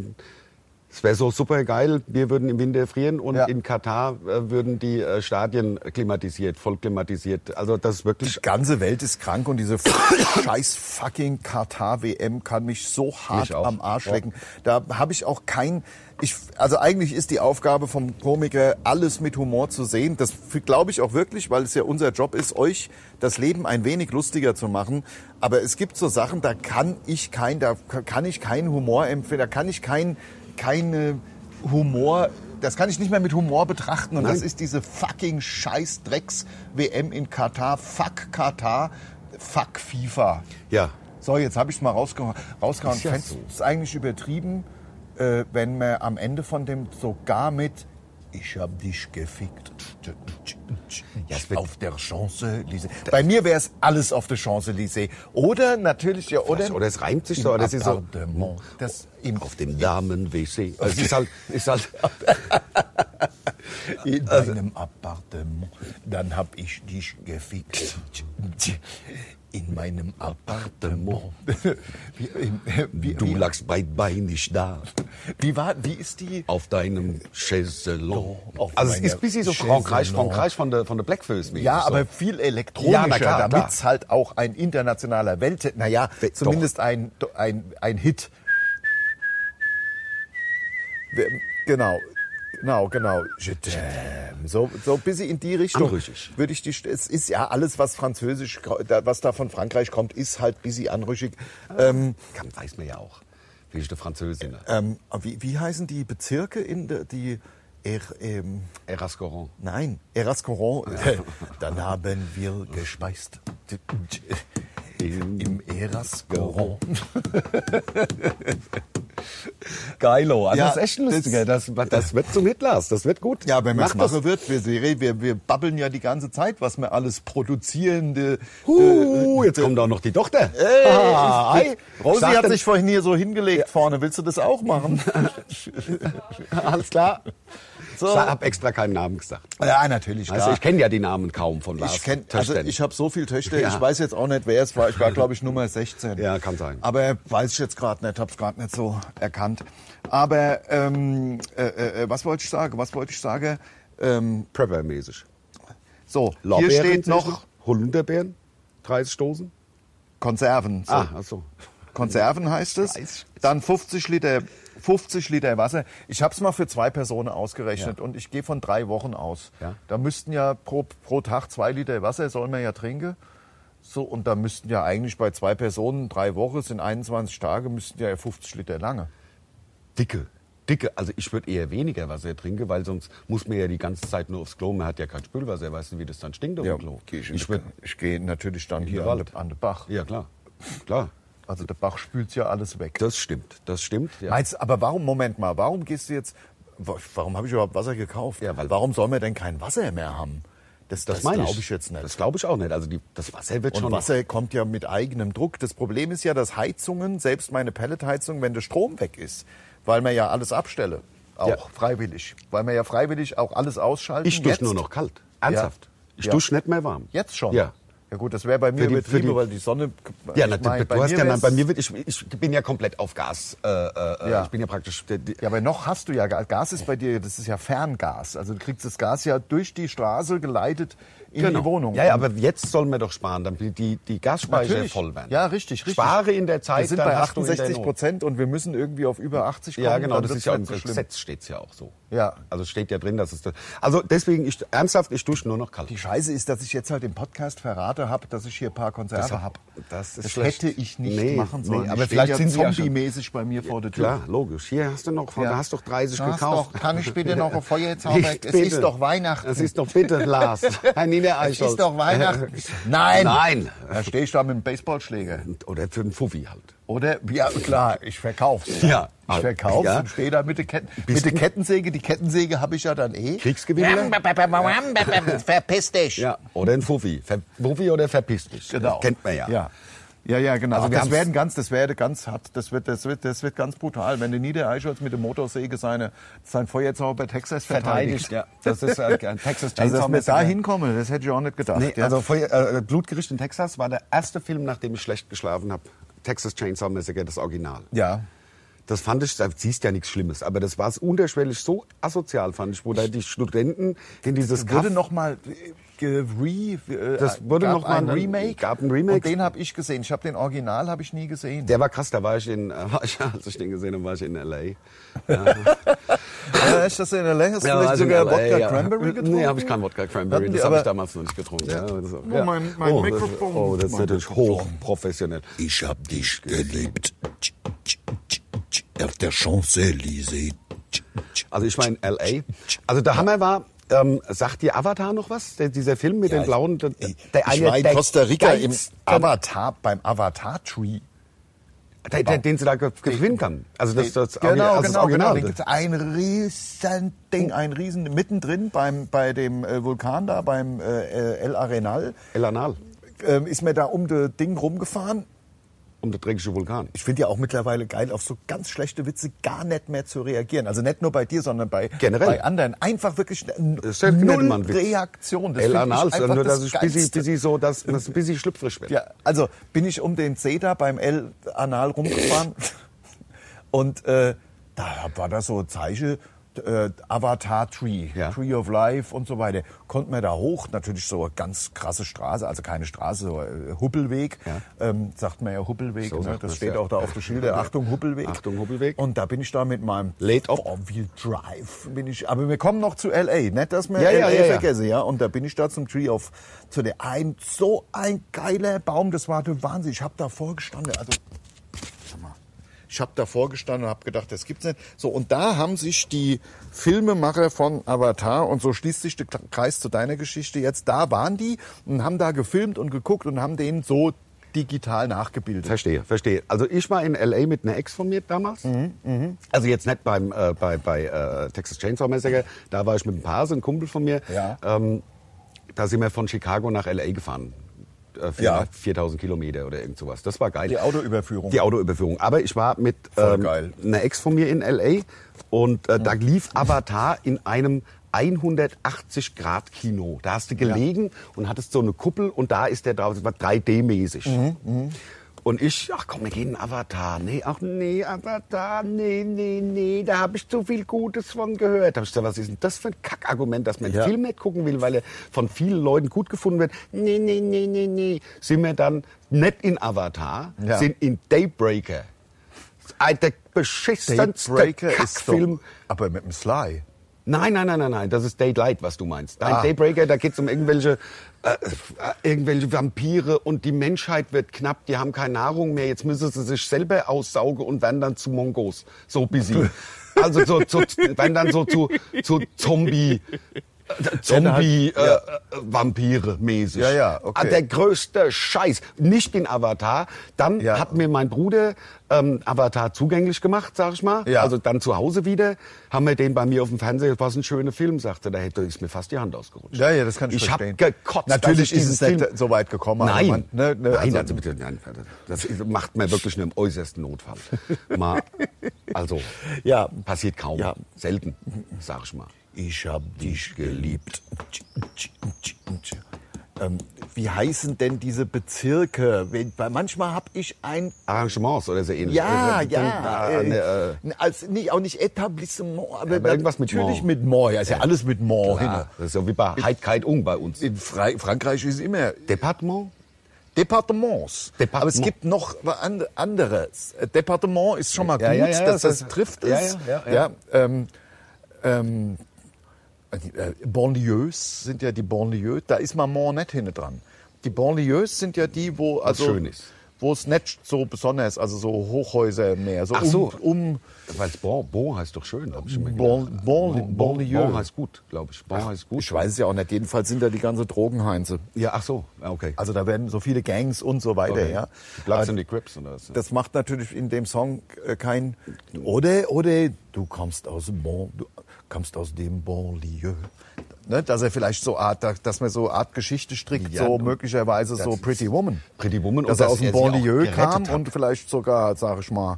es wäre so super geil, wir würden im Winter frieren und Ja. in Katar äh, würden die äh, Stadien klimatisiert, voll klimatisiert. Also das ist wirklich... Die ganze Welt ist krank und diese scheiß fucking Katar-WM kann mich so hart Mich am Arsch Ja. lecken. Da habe ich auch kein... Ich, also eigentlich ist die Aufgabe vom Komiker, alles mit Humor zu sehen. Das glaube ich auch wirklich, weil es ja unser Job ist, euch das Leben ein wenig lustiger zu machen. Aber es gibt so Sachen, da kann ich kein, da kann ich keinen Humor empfinden, da kann ich kein, keine Humor das kann ich nicht mehr mit Humor betrachten. Und Nein. das ist diese fucking Scheiß-Drecks-WM in Katar. Fuck Katar, fuck FIFA. Ja. So, jetzt habe ich es mal rausgehauen. rausgehauen. Ist ja so. eigentlich übertrieben, äh, wenn man am Ende von dem sogar mit ich hab dich gefickt. Ja, es wird- auf der Champs-Élysées. Bei mir wäre es alles auf der Champs-Élysées. Oder natürlich, ja, oder, Oder es reimt sich so, oder es ist so-. Das im, Auf dem Damen-WC. Also es ist halt, ist halt In meinem Appartement. Dann hab ich dich gefixt. In meinem Appartement. Wie, wie, Du wie, lagst beidbeinig da wie, war, wie ist die? auf deinem Chaiselon. Also es ist ein bisschen so Frankreich. Frankreich von der, von der mäßig Ja, so. aber viel Ja, elektronischer, na klar, damit es klar. halt auch ein internationaler Welt, naja, Doch. zumindest ein, ein, ein Hit. Genau, genau, genau. Je t'aime. So, so ein bisschen in die Richtung. Anrüchig. Würde ich die, es ist ja alles, was französisch, was da von Frankreich kommt, ist halt ein bisschen anrüchig. Ähm, Kann, weiß man ja auch. Wie ich der Französin. ähm, wie, wie heißen die Bezirke in der, die, er, ähm, Erascoron. Nein, Erascoron. Dann haben wir gespeist. Im Erascoron. Geilo. Also Ja, das ist echt ein lustiger. Das, das wird zum Hitlers. Das wird gut. Ja, wenn man es machen wird, wir, wir, wir, wir babbeln ja die ganze Zeit, was wir alles produzierende. Uh, jetzt kommt auch noch die Tochter. Hey, Ah, ich- hi. Rosi hat sich vorhin hier so hingelegt vorne. Willst du das auch machen? Alles klar. So. Ich habe extra keinen Namen gesagt. Ja, natürlich, Also ich kenne ja die Namen kaum von Lars. Ich kenn, also ich habe so viele Töchter, Ja. ich weiß jetzt auch nicht, wer es war. Ich war, glaube ich, Nummer 16. Ja, kann sein. Aber weiß ich jetzt gerade nicht, habe es gerade nicht so erkannt. Aber ähm, äh, äh, was wollte ich sagen? Was wollte ich sagen? Ähm, Prepper-mäßig. so, hier Lorbeeren steht sehe ich noch Holunderbeeren. 30 Dosen. Konserven. So. Ah, ach so. Konserven heißt es. 30. Dann 50 Liter, 50 Liter Wasser. Ich habe es mal für zwei Personen ausgerechnet Ja. und ich gehe von drei Wochen aus. Ja. Da müssten ja pro, pro Tag zwei Liter Wasser, soll man ja trinken. So, und da müssten ja eigentlich bei zwei Personen drei Wochen, sind 21 Tage, müssten ja 50 Liter lange. Dicke. Dicke. Also ich würde eher weniger Wasser trinken, weil sonst muss man ja die ganze Zeit nur aufs Klo. Man hat ja kein Spülwasser. Weißt du, wie das dann stinkt auf dem Klo? geh ich, ich ich gehe natürlich dann hier an, an den Bach. Ja, klar. Klar. Also der Bach spült ja alles weg. Das stimmt. Das stimmt. Ja. Meinst, aber warum, Moment mal, warum gehst du jetzt, wa- warum habe ich überhaupt Wasser gekauft? Ja, weil- warum soll man denn kein Wasser mehr haben? Das, das, meine glaube ich jetzt nicht. Das glaube ich auch nicht. Also die, das Wasser wird und schon. Wasser kommt ja mit eigenem Druck. Das Problem ist ja, dass Heizungen, selbst meine Pelletheizung, wenn der Strom weg ist, weil man ja alles abstelle, auch Ja. freiwillig, weil man ja freiwillig auch alles ausschalten. ich dusche nur noch kalt. Ernsthaft. Ich Ja. dusche nicht mehr warm. Jetzt schon? Ja. Ja gut, das wäre bei mir die- übertrieben, die- weil die Sonne... Ja, ich natürlich. du hast ja, bei mir wird, ich, ich bin ja komplett auf Gas. Äh, äh, Ja. Ich bin ja praktisch. Die, Ja, aber noch hast du ja Gas. Gas ist bei dir, das ist ja Ferngas. Also du kriegst das Gas ja durch die Straße geleitet in die Wohnung. Genau. Ja, ja, aber jetzt sollen wir doch sparen, damit die, die Gasspeicher Natürlich. voll werden. Ja, richtig, richtig. Spare in der Zeit, wir sind bei hast du in der 68 Not. Prozent und wir müssen irgendwie auf über 80 kommen. Ja, genau, das ist ja im so. Gesetz steht's ja auch so. Ja. Also steht ja drin, dass es. Also deswegen, ich, ernsthaft, ich dusche nur noch kalt. Die Scheiße ist, dass ich jetzt halt im Podcast verrate habe, dass ich hier ein paar Konserve Das- habe. das das hätte ich nicht Nee, machen sollen. nee, aber vielleicht ja sind sie ja zombie-mäßig bei mir vor der Tür. Klar, logisch. Hier hast du noch, Ja. du hast doch 30 Da hast gekauft. doch- kann ich bitte noch ein Feuerzauber? Nicht Es ist doch Weihnachten. Es ist doch bitte, Lars. Herr Es ist doch Weihnachten. Nein. Nein. Da stehe ich da mit dem Baseballschläger. Oder für einen Fuffi halt. Oder? Ja, klar, ich verkauf's. Ja. Ich verkauf's Ja. und stehe da mit der, Ketten, mit der du- Kettensäge. Die Kettensäge habe ich ja dann eh. Kriegsgewinnler? Verpiss dich. Ja. Oder ein Fuffi. Ver Fuffi oder verpiss dich. Genau. Das kennt man ja. Ja. Ja, ja, genau. Also das werden ganz, das werde ganz hart, das wird, das wird, das wird ganz brutal, wenn der Niedereichholz mit der Motorsäge seine, sein Feuerzauber bei Texas verteidigt. Ja. Das ist äh, ein Texas Also, dass Chainsaw wir da hinkommen, das hätte ich auch nicht gedacht. Nee, ja. also Feuer, äh, Blutgericht in Texas war der erste Film, nachdem ich schlecht geschlafen habe. Texas Chainsaw Massacre, das Original. ja. Das fand ich, da siehst ja nichts Schlimmes, aber das war es unterschwellig so asozial, fand ich, wo da die Studenten in dieses wurde Kaff- noch mal re, äh, Das wurde noch mal ein Remake. gab ein Remake. Und den habe ich gesehen. Ich habe den Original habe ich nie gesehen. Der war krass, da war ich in, war ich, als ich den gesehen habe, war ich in L.A. Ja, ist das in der Länge? Hast du vielleicht also in sogar LA, Wodka ja. Cranberry getrunken? Nee, habe ich keinen Wodka Cranberry. Das habe ich damals noch nicht getrunken. Ja. das, Oh, mein- mein oh, das, Mikrofon. oh, das ist natürlich hochprofessionell. Ich hab dich geliebt. Auf der Champs-Élysées. Also ich war in L.A. Also der Hammer war, ähm, sagt dir Avatar noch was? Der, dieser Film mit Ja, den blauen... Der, der Ich war in der Costa Rica im Avatar, beim Avatar-Tree. der, der, den sie da ge- gewinnen kann. Also das, das, genau, also das genau, Original. genau. Da gibt's ein riesen Ding, ein riesen, mittendrin beim, bei dem äh, Vulkan da, beim äh, El Arenal, El Anal. ähm, ist mir da um das Ding rumgefahren. Um Vulkan. Ich finde ja auch mittlerweile geil, auf so ganz schlechte Witze gar nicht mehr zu reagieren. Also nicht nur bei dir, sondern bei, Generell. bei anderen. Einfach wirklich Das null. Reaktion. Das El find ich Anal, einfach nur das dass ich Geilste. busy so, dass das ein bisschen schlüpfrig wird. Ja, also bin ich um den da beim El Anal rumgefahren und äh, da war da so ein Zeichen, äh, Avatar Tree, Ja. Tree of Life und so weiter. Konnten wir da hoch, natürlich so eine ganz krasse Straße, also keine Straße, so ein Huppelweg, Ja. ähm, sagt man ja Huppelweg, So ne? das steht ja. auch da auf der Schilder, Achtung Huppelweg. Achtung, Huppelweg. Und da bin ich da mit meinem Late up. Four-Wheel Drive, bin ich, aber wir kommen noch zu L.A., nicht, dass wir Ja, ja, L.A. ja, ja. vergessen, ja, und da bin ich da zum Tree of, zu der, ein, so ein geiler Baum, das war der Wahnsinn, ich habe da vorgestanden, also, ich habe da vorgestanden und habe gedacht, das gibt's nicht. So, und da haben sich die Filmemacher von Avatar, und so schließt sich der Kreis zu deiner Geschichte jetzt, da waren die und haben da gefilmt und geguckt und haben den so digital nachgebildet. Verstehe, verstehe. Also ich war in L.A. mit einer Ex von mir damals. Mhm, Also jetzt nicht beim, äh, bei, bei äh, Texas Chainsaw Massacre. Da war ich mit ein paar, so ein Kumpel von mir. Ja. Ähm, da sind wir von Chicago nach L.A. gefahren. Äh, vier- Ja. 4000 Kilometer oder irgend sowas. Das war geil. Die Autoüberführung. Die Autoüberführung. Aber ich war mit ähm, einer Ex von mir in L.A. und äh, da lief Avatar in einem 180 Grad Kino. Da hast du gelegen und hattest so eine Kuppel und da ist der drauf, das war 3D-mäßig. Mhm, Und ich, ach komm, wir gehen in Avatar. Nee, ach nee, Avatar, nee, nee, nee, da habe ich zu viel Gutes von gehört. Da hab ich gesagt, was ist denn das für ein Kackargument, dass man einen Ja. Film nicht gucken will, weil er von vielen Leuten gut gefunden wird. Nee, nee, nee, nee, nee. Sind wir dann nicht in Avatar, Ja. sind in Daybreaker. Ein- Der beschissenste Daybreaker ist Kackfilm. doch, aber mit dem Sly. Nein, nein, nein, nein, nein, das ist Daylight, was du meinst. Nein, Ah. Daybreaker, da geht's um irgendwelche, äh, äh, irgendwelche Vampire und die Menschheit wird knapp, die haben keine Nahrung mehr, jetzt müssen sie sich selber aussaugen und werden dann zu Mongos, so busy. Also so, so, werden dann so zu, zu Zombie, äh, Zombie, äh, Ja. äh. Ja, ja, okay. Ah, Der größte Scheiß. Nicht in Avatar. Dann Ja. hat mir mein Bruder ähm, Avatar zugänglich gemacht, sag ich mal. Ja. Also dann zu Hause wieder, haben wir den bei mir auf dem Fernseher, was ein schöner Film, sagte, da hätte ist mir fast die Hand ausgerutscht. Ja, ja, das kann ich, Ich verstehen. gekotzt, Natürlich dass ich ist es nicht so weit gekommen. Nein, man- ne, ne, nein, also- also bitte, nein, das macht man wirklich nur im äußersten Notfall. Mal, also, Ja. passiert kaum, Ja. selten, sag ich mal. Ich hab dich geliebt. Ähm, wie heißen denn diese Bezirke? Weil manchmal hab ich ein Arrangements oder so ähnlich. ja, Äh, ja, äh, äh, äh, als nicht auch nicht Etablissement, aber, aber irgendwas mit natürlich Mont. mit Mont. Ja, ist ja alles mit Mont. ja, hin. das ist so wie bei Heid Kite Ung bei uns. In Fra Frankreich ist immer Departement? Departements. Departement. Aber es gibt noch an- anderes. Äh, Departement ist schon mal Ja, gut, ja, ja, dass das das ist- trifft ja, es. ja, ja, ja. ähm, ähm, äh, Banlieues sind ja die Banlieues, da ist Maman nicht hinten dran. Die Banlieues sind ja die, wo also schön ist. wo es nicht so besonders, also so Hochhäuser mehr, so Ach so. um, um Weil Bon, bon heißt doch schön, glaube ich. Bon-. Bon- bon, Banlieue. bon heißt gut, glaube ich. Bon heißt gut. ich weiß es ja auch nicht, jedenfalls sind da die ganze Drogenheinze. Ja, ach so, ja, okay. Also da werden so viele Gangs und so weiter, okay. ja. Platz Äh, in die Crips oder was? Das macht natürlich in dem Song äh, kein oder oder du kommst aus bon, du kommst aus dem Banlieue. Ne, dass er vielleicht so Art, dass man so Art Geschichte strickt, Ja, so möglicherweise so Pretty Woman. Pretty Woman dass und er dass aus dem Banlieue gerettet kam hat. und vielleicht sogar, sag ich mal,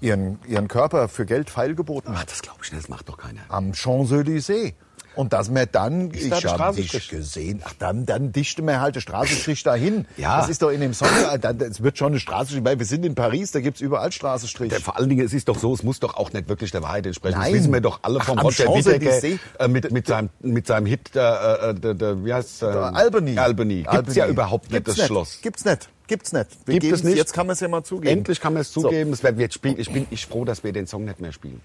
ihren ihren Körper für Geld feilgeboten Ach, hat das glaube ich nicht, das macht doch keiner. am Champs-Élysées. Und dass man dann, da ich der habe dich gesehen, ach dann, dann dichte man halt den Straßenstrich dahin. Ja. Das ist doch in dem Song, äh, da- es wird schon eine Straßenstrich, weil wir sind in Paris, da gibt's überall Straßenstrich. Der, vor allen Dingen, es ist doch so, es muss doch auch nicht wirklich der Wahrheit entsprechen. Nein. Das wissen wir doch alle vom Roger Champs-Élysées. äh, mit, mit, seinem, mit seinem Hit, äh, äh, der, der, wie heißt äh, Albany. Albany. Gibt's Albany. ja überhaupt nicht Gibt's das Schloss. Gibt's nicht. Gibt's nicht. Wir Gibt es nicht? Jetzt kann man es ja mal zugeben. Endlich kann man es So. zugeben. Es wird, wird spielen. Ich bin ich froh, dass wir den Song nicht mehr spielen.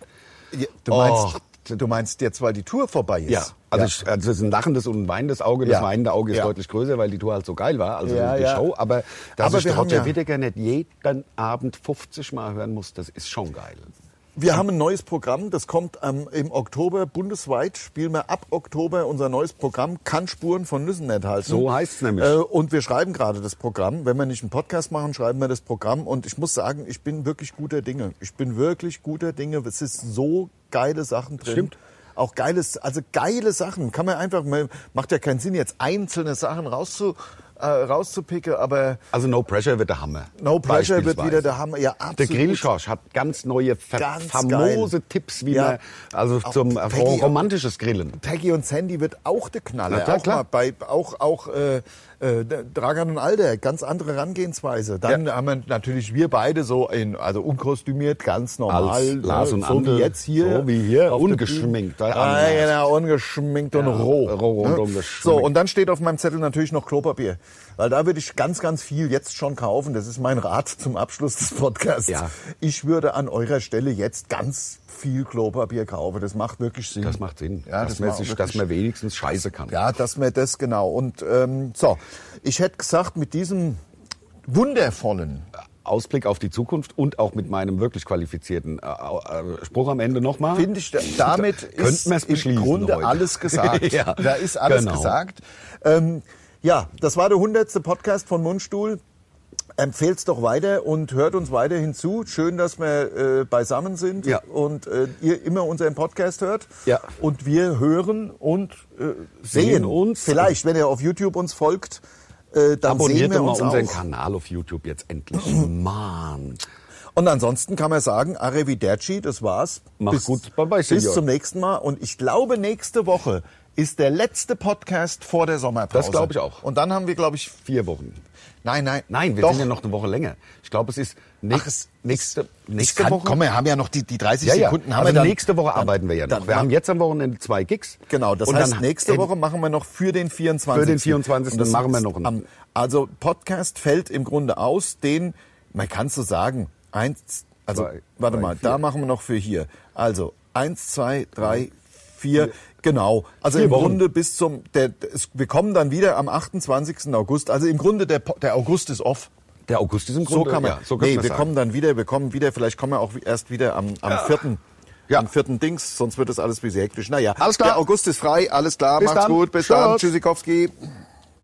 Ja, Du meinst, Och. Du meinst jetzt, weil die Tour vorbei ist? Ja, also, Ich, also es ist ein lachendes und ein weinendes Auge. Das Ja. weinende Auge ist Ja. deutlich größer, weil die Tour halt so geil war, also Ja, die ja. Show. Aber dass Aber ich Roger ja- Whittaker nicht jeden Abend 50 Mal hören muss, das ist schon geil. Wir haben ein neues Programm, das kommt ähm, im Oktober bundesweit. Spielen wir ab Oktober unser neues Programm, kann Spuren von Nüssen enthalten. So heißt's nämlich. Äh, und wir schreiben gerade das Programm. Wenn wir nicht einen Podcast machen, schreiben wir das Programm. Und ich muss sagen, ich bin wirklich guter Dinge. Ich bin wirklich guter Dinge. Es ist so geile Sachen drin. Stimmt. Auch geiles, also geile Sachen. Kann man einfach, man, macht ja keinen Sinn, jetzt einzelne Sachen rauszu, äh, rauszupicken, aber Also No Pressure wird der Hammer. No Pressure wird wieder der Hammer. Ja, absolut. Der Grillschorsch hat ganz neue, Ganz famose geil. Tipps, wie Ja. man, also Auch zum Peggy- ro- romantisches Grillen. Peggy und Sandy wird auch der Knaller. Na klar, auch klar. Bei, auch auch äh, äh, Dragan und Alder, ganz andere Herangehensweise. Dann haben wir natürlich wir beide so in, also unkostümiert, ganz normal. Als Lars ne, und so Andel, wie jetzt hier. so wie hier, ungeschminkt, Ah, genau, ungeschminkt und Ja, roh. roh und ne? ungeschminkt. So, und dann steht auf meinem Zettel natürlich noch Klopapier. Weil da würde ich ganz, ganz viel jetzt schon kaufen. Das ist mein Rat zum Abschluss des Podcasts. Ja. Ich würde an eurer Stelle jetzt ganz viel Klopapier kaufen. Das macht wirklich Sinn. Das macht Sinn, Ja, dass, das man sich, dass man wenigstens scheiße kann. ja, dass wir das genau. Und ähm, so, ich hätte gesagt, mit diesem wundervollen, Ausblick auf die Zukunft und auch mit meinem wirklich qualifizierten äh, äh, Spruch am Ende nochmal. finde ich, damit ist im Grunde heute. alles gesagt. Ja, da ist alles genau. gesagt. Ähm, ja, das war der hundertste Podcast von Mundstuhl. Empfehlt's doch weiter und hört uns weiterhin zu. Schön, dass wir äh, beisammen sind Ja. und äh, ihr immer unseren Podcast hört. Ja. Und wir hören und äh, sehen Sehen uns. Vielleicht, wenn ihr auf YouTube uns folgt, äh, dann sehen Abonniert wir doch mal uns unseren auch. Kanal auf YouTube jetzt endlich. Mann. Und ansonsten kann man sagen, Arrivederci, das war's. Mach's gut. Bye bye, Bis zum nächsten Mal. Und ich glaube, nächste Woche ist der letzte Podcast vor der Sommerpause. Das glaube ich auch. Und dann haben wir, glaube ich, Vier Wochen. nein, nein. Nein, wir doch. sind ja noch eine Woche länger. Ich glaube, es ist Ach, nächst, es nächste, nächste kann, Woche. komm, wir haben ja noch die, die 30 ja, ja. Sekunden. Haben also wir dann, nächste Woche dann- arbeiten wir ja noch. dann- wir haben jetzt am Wochenende zwei Gigs. Genau, das Und heißt, dann nächste Woche machen wir noch für den 24. Für den 24. Und das machen wir noch einen. am- Also Podcast fällt im Grunde aus, den, man kann so sagen, eins, also Zwei, warte drei, mal, vier. da machen wir noch für hier. Also eins, zwei, drei, vier, genau. Also Vier im Wochen. Grunde bis zum, der, es, wir kommen dann wieder am 28. August. Also im Grunde der, der August ist off. Der August ist im So Grunde, kann man. ja, so könnte nee, man wir sagen. kommen dann wieder, wir kommen wieder, vielleicht kommen wir auch erst wieder am, am vierten. Ja. Am vierten Dings, sonst wird das alles ein bisschen hektisch. Naja, Alles klar. Der August ist frei, alles klar, Bis macht's dann. gut, bis Tschüss. dann, Tschüssikowski.